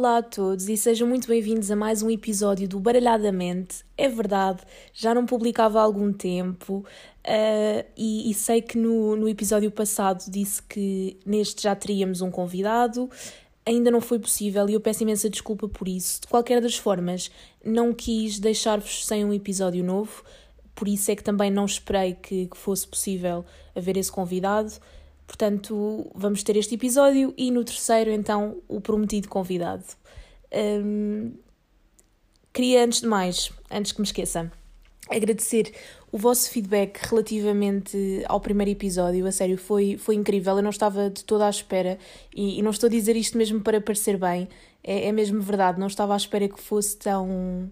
Olá a todos e sejam muito bem-vindos a mais um episódio do Baralhadamente. É verdade, já não publicava há algum tempo uh, e, e, sei que no, no episódio passado disse que neste já teríamos um convidado. Ainda não foi possível e eu peço imensa desculpa por isso. De qualquer das formas, não quis deixar-vos sem um episódio novo, por isso é que também não esperei que, que fosse possível haver esse convidado. Portanto, vamos ter este episódio e no terceiro, então, o prometido convidado. Um, queria, antes de mais, antes que me esqueça, agradecer o vosso feedback relativamente ao primeiro episódio. A sério, foi, foi incrível. Eu não estava de toda à espera e, e não estou a dizer isto mesmo para parecer bem, é, é mesmo verdade. Não estava à espera que fosse tão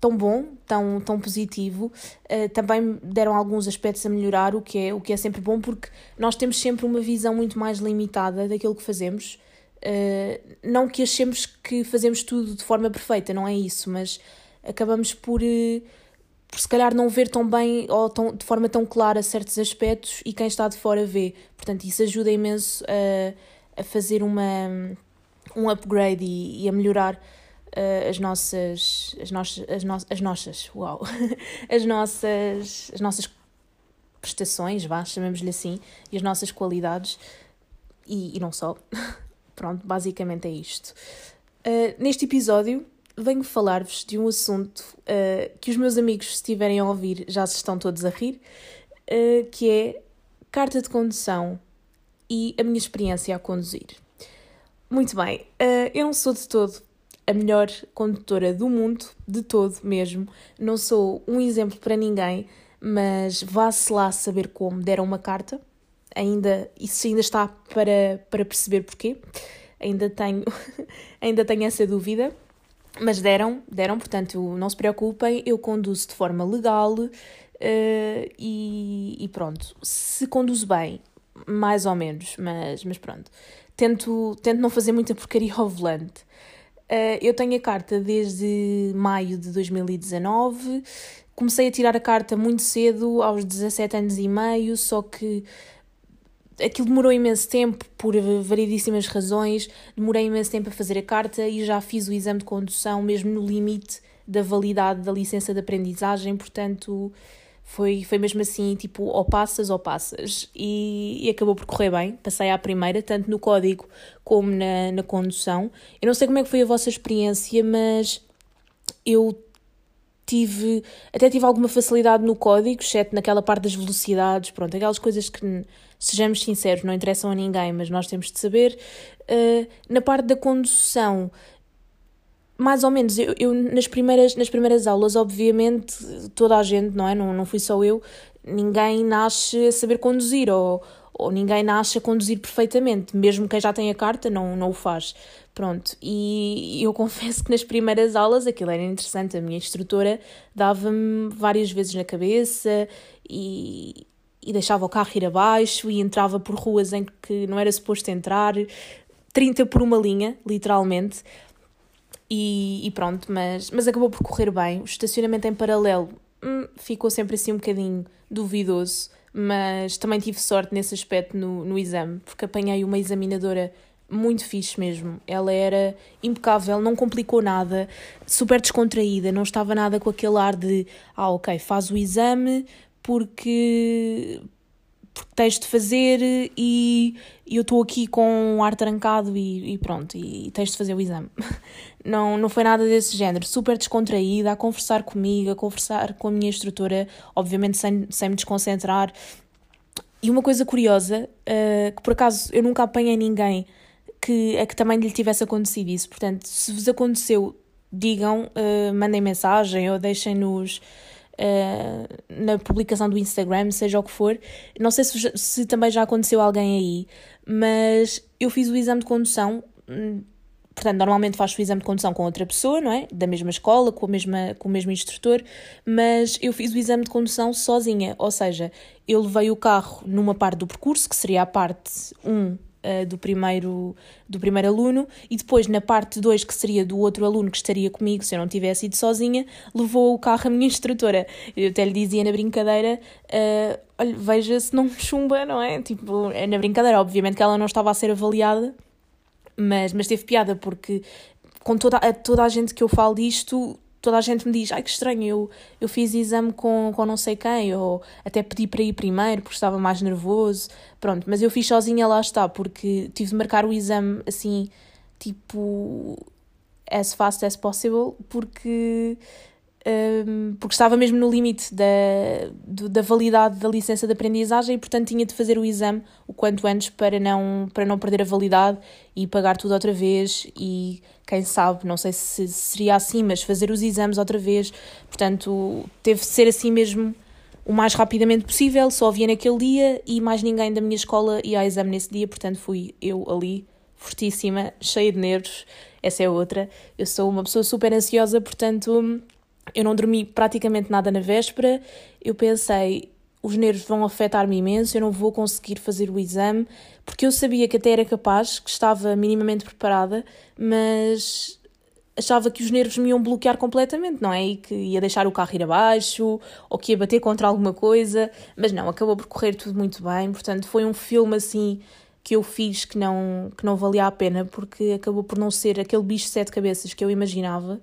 tão bom, tão, tão positivo. Uh, também deram alguns aspectos a melhorar, o que, é, o que é sempre bom, porque nós temos sempre uma visão muito mais limitada daquilo que fazemos. Uh, não que achemos que fazemos tudo de forma perfeita, não é isso, mas acabamos por, uh, por se calhar não ver tão bem ou tão, de forma tão clara certos aspectos e quem está de fora vê. Portanto, isso ajuda imenso a, a fazer uma, um upgrade e, e a melhorar as nossas as nossas as, no, as nossas uau as nossas as nossas prestações vá chamemos-lhe assim e as nossas qualidades e, e não só. Pronto basicamente é isto. Uh, neste episódio venho falar-vos de um assunto uh, que os meus amigos se estiverem a ouvir já se estão todos a rir que é carta de condução e a minha experiência a conduzir. Muito bem, eu não sou de todo a melhor condutora do mundo, de todo mesmo. Não sou um exemplo para ninguém, mas vá-se lá saber como. Deram uma carta, ainda, isso ainda está para, para perceber porquê. Ainda tenho, ainda tenho essa dúvida. Mas deram, deram, portanto, não se preocupem, eu conduzo de forma legal uh, e, e, pronto. Se conduzo bem, mais ou menos, mas, mas pronto. Tento, tento não fazer muita porcaria ao volante. Uh, eu tenho a carta desde maio de 2019. Comecei a tirar a carta muito cedo, aos 17 anos e meio, só que aquilo demorou imenso tempo por variedíssimas razões. Demorei imenso tempo a fazer a carta e já fiz o exame de condução mesmo no limite da validade da licença de aprendizagem, portanto foi, foi mesmo assim, tipo, ou passas ou passas. E, e, acabou por correr bem. Passei à primeira, tanto no código como na, na condução. Eu não sei como é que foi a vossa experiência, mas eu tive, até tive alguma facilidade no código, exceto naquela parte das velocidades, pronto, aquelas coisas que, sejamos sinceros, não interessam a ninguém, mas nós temos de saber. Uh, na parte da condução, mais ou menos, eu, eu, nas, primeiras, nas primeiras aulas, obviamente, toda a gente, não é? Não, não fui só eu, ninguém nasce a saber conduzir ou, ou ninguém nasce a conduzir perfeitamente, mesmo quem já tem a carta não, não o faz. Pronto, e eu confesso que nas primeiras aulas aquilo era interessante, a minha instrutora dava-me várias vezes na cabeça e, e deixava o carro ir abaixo e entrava por ruas em que não era suposto entrar, 30 por uma linha, literalmente. E, e, pronto, mas, mas acabou por correr bem. O estacionamento em paralelo hum, ficou sempre assim um bocadinho duvidoso, mas também tive sorte nesse aspecto no, no exame, porque apanhei uma examinadora muito fixe mesmo. Ela era impecável, não complicou nada, super descontraída, não estava nada com aquele ar de ah, ok, faz o exame porque porque tens de fazer e, eu estou aqui com um ar trancado e, e, pronto, e tens de fazer o exame. Não, não foi nada desse género, super descontraída, a conversar comigo, a conversar com a minha instrutora, obviamente sem, sem me desconcentrar. E uma coisa curiosa, uh, que por acaso eu nunca apanhei ninguém que, a que também lhe tivesse acontecido isso, portanto, se vos aconteceu, digam, uh, mandem mensagem ou deixem-nos uh, na publicação do Instagram, seja o que for. Não sei se, se também já aconteceu alguém aí, mas eu fiz o exame de condução. Hum, portanto, normalmente faço o exame de condução com outra pessoa, não é? Da mesma escola, com, a mesma, com o mesmo instrutor, mas eu fiz o exame de condução sozinha, ou seja, eu levei o carro numa parte do percurso, que seria a parte 1 uh, do, primeiro, do primeiro aluno e depois na parte 2, que seria do outro aluno que estaria comigo se eu não tivesse ido sozinha, levou o carro a minha instrutora. Eu até lhe dizia na brincadeira: uh, olha, veja se não me chumba, não é? Tipo, é na brincadeira, obviamente que ela não estava a ser avaliada, mas, mas teve piada porque com toda, a, toda a gente que eu falo disto, toda a gente me diz, ai que estranho, eu, eu fiz exame com, com não sei quem, ou até pedi para ir primeiro porque estava mais nervoso, pronto, mas eu fiz sozinha, lá está, porque tive de marcar o exame assim, tipo, as fast as possible, porque um, porque estava mesmo no limite da, da validade da licença de aprendizagem e, portanto, tinha de fazer o exame o quanto antes para não, para não perder a validade e pagar tudo outra vez. E quem sabe, não sei se seria assim, mas fazer os exames outra vez. Portanto, teve de ser assim mesmo o mais rapidamente possível. Só havia naquele dia e mais ninguém da minha escola ia ao exame nesse dia, portanto, fui eu ali, fortíssima, cheia de nervos. Essa é outra. Eu sou uma pessoa super ansiosa, portanto eu não dormi praticamente nada na véspera. Eu pensei, os nervos vão afetar-me imenso, eu não vou conseguir fazer o exame, porque eu sabia que até era capaz, que estava minimamente preparada, mas achava que os nervos me iam bloquear completamente, não é? E que ia deixar o carro ir abaixo, ou que ia bater contra alguma coisa, mas não, acabou por correr tudo muito bem, portanto foi um filme assim que eu fiz que não, que não valia a pena, porque acabou por não ser aquele bicho de sete cabeças que eu imaginava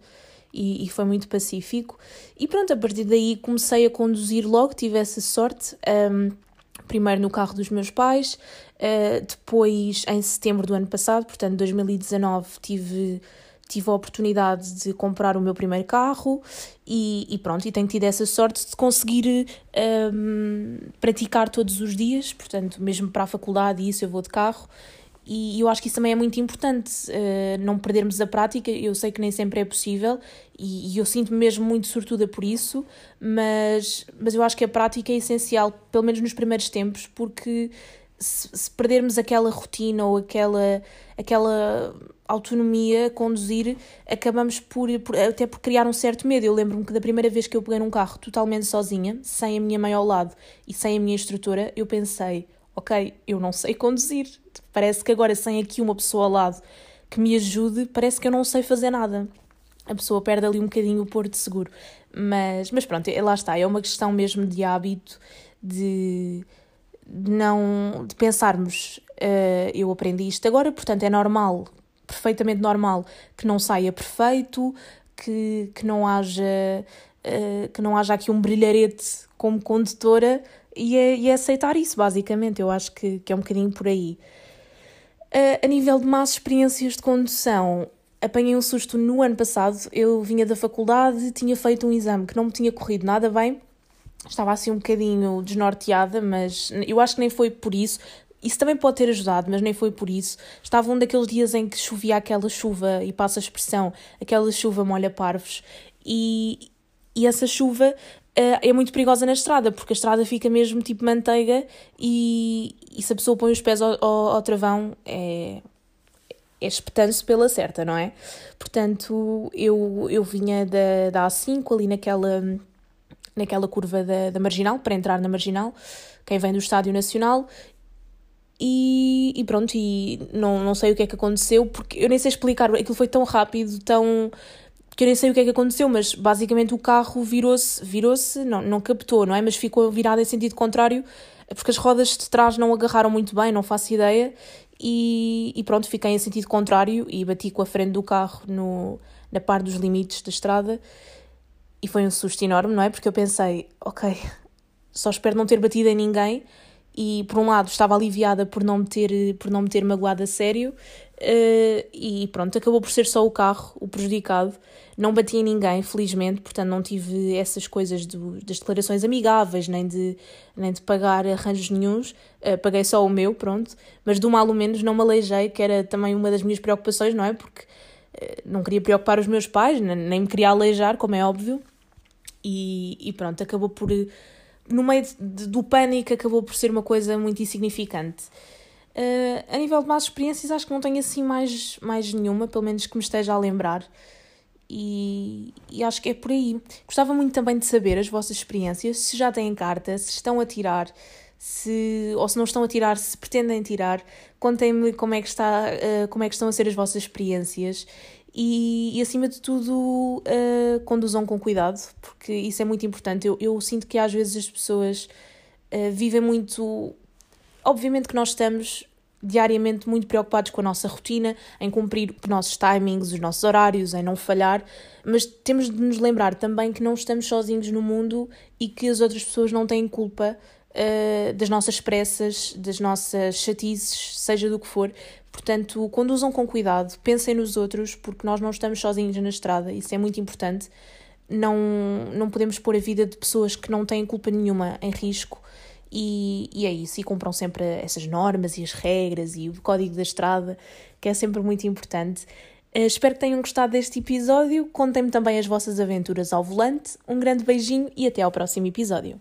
e, e, foi muito pacífico. E pronto, a partir daí comecei a conduzir logo, tive essa sorte. Um, primeiro no carro dos meus pais, uh, depois em setembro do ano passado, portanto 2019, tive, tive a oportunidade de comprar o meu primeiro carro e, e pronto, e tenho tido essa sorte de conseguir um, praticar todos os dias, portanto, mesmo para a faculdade e isso eu vou de carro e eu acho que isso também é muito importante, uh, não perdermos a prática. Eu sei que nem sempre é possível e, e eu sinto-me mesmo muito sortuda por isso, mas, mas eu acho que a prática é essencial, pelo menos nos primeiros tempos, porque se, se perdermos aquela rotina ou aquela, aquela autonomia conduzir, acabamos por, por, até por criar um certo medo. Eu lembro-me que da primeira vez que eu peguei num carro totalmente sozinha, sem a minha mãe ao lado e sem a minha instrutora, eu pensei ok, eu não sei conduzir. Parece que agora, sem aqui uma pessoa ao lado que me ajude, parece que eu não sei fazer nada. A pessoa perde ali um bocadinho o porto seguro. Mas, mas pronto, é, lá está, é uma questão mesmo de hábito, de, de não. de pensarmos, uh, eu aprendi isto agora, portanto é normal, perfeitamente normal, que não saia perfeito, que, que não haja. Uh, que não haja aqui um brilharete como condutora, e é, e é aceitar isso, basicamente. Eu acho que, que é um bocadinho por aí. Uh, a nível de más experiências de condução, apanhei um susto no ano passado. Eu vinha da faculdade, tinha feito um exame que não me tinha corrido nada bem. Estava assim um bocadinho desnorteada, mas eu acho que nem foi por isso. Isso também pode ter ajudado, mas nem foi por isso. Estava um daqueles dias em que chovia aquela chuva, e passa a expressão, aquela chuva molha parvos, e, e essa chuva é muito perigosa na estrada, porque a estrada fica mesmo tipo manteiga e, e se a pessoa põe os pés ao, ao, ao travão é, é espetando-se pela certa, não é? Portanto, eu, eu vinha da, da A5 ali naquela, naquela curva da, da Marginal, para entrar na Marginal, quem vem do Estádio Nacional, e, e, pronto, e não, não sei o que é que aconteceu, porque eu nem sei explicar, aquilo foi tão rápido, tão que eu nem sei o que é que aconteceu, mas basicamente o carro virou-se, virou-se, não, não captou, não é? Mas ficou virado em sentido contrário, porque as rodas de trás não agarraram muito bem, não faço ideia, e, e pronto, fiquei em sentido contrário e bati com a frente do carro no, na parte dos limites da estrada, e foi um susto enorme, não é? Porque eu pensei, ok, só espero não ter batido em ninguém, e por um lado estava aliviada por não me ter, por não me ter magoado a sério, Uh, e pronto, acabou por ser só o carro o prejudicado. Não bati em ninguém, felizmente, portanto não tive essas coisas do, das declarações amigáveis, nem de, nem de pagar arranjos nenhums. Uh, paguei só o meu, pronto. Mas do mal ou menos não me aleijei, que era também uma das minhas preocupações, não é? Porque uh, não queria preocupar os meus pais, nem me queria aleijar, como é óbvio. E, e pronto, acabou por. No meio de, do pânico, acabou por ser uma coisa muito insignificante. Uh, a nível de más experiências, acho que não tenho assim mais, mais nenhuma, pelo menos que me esteja a lembrar. E, e, acho que é por aí. Gostava muito também de saber as vossas experiências, se já têm carta, se estão a tirar, se, ou se não estão a tirar, se pretendem tirar. Contem-me como, é que está, uh, como é que estão a ser as vossas experiências e, e acima de tudo, uh, conduzam com cuidado, porque isso é muito importante. Eu, eu sinto que às vezes as pessoas uh, vivem muito Obviamente que nós estamos diariamente muito preocupados com a nossa rotina, em cumprir os nossos timings, os nossos horários, em não falhar, mas temos de nos lembrar também que não estamos sozinhos no mundo e que as outras pessoas não têm culpa uh, das nossas pressas, das nossas chatices, seja do que for. Portanto, conduzam com cuidado, pensem nos outros, porque nós não estamos sozinhos na estrada, isso é muito importante. Não, não podemos pôr a vida de pessoas que não têm culpa nenhuma em risco e, e é isso, e cumpram sempre essas normas e as regras e o código da estrada, que é sempre muito importante. Uh, espero que tenham gostado deste episódio. Contem-me também as vossas aventuras ao volante. Um grande beijinho e até ao próximo episódio.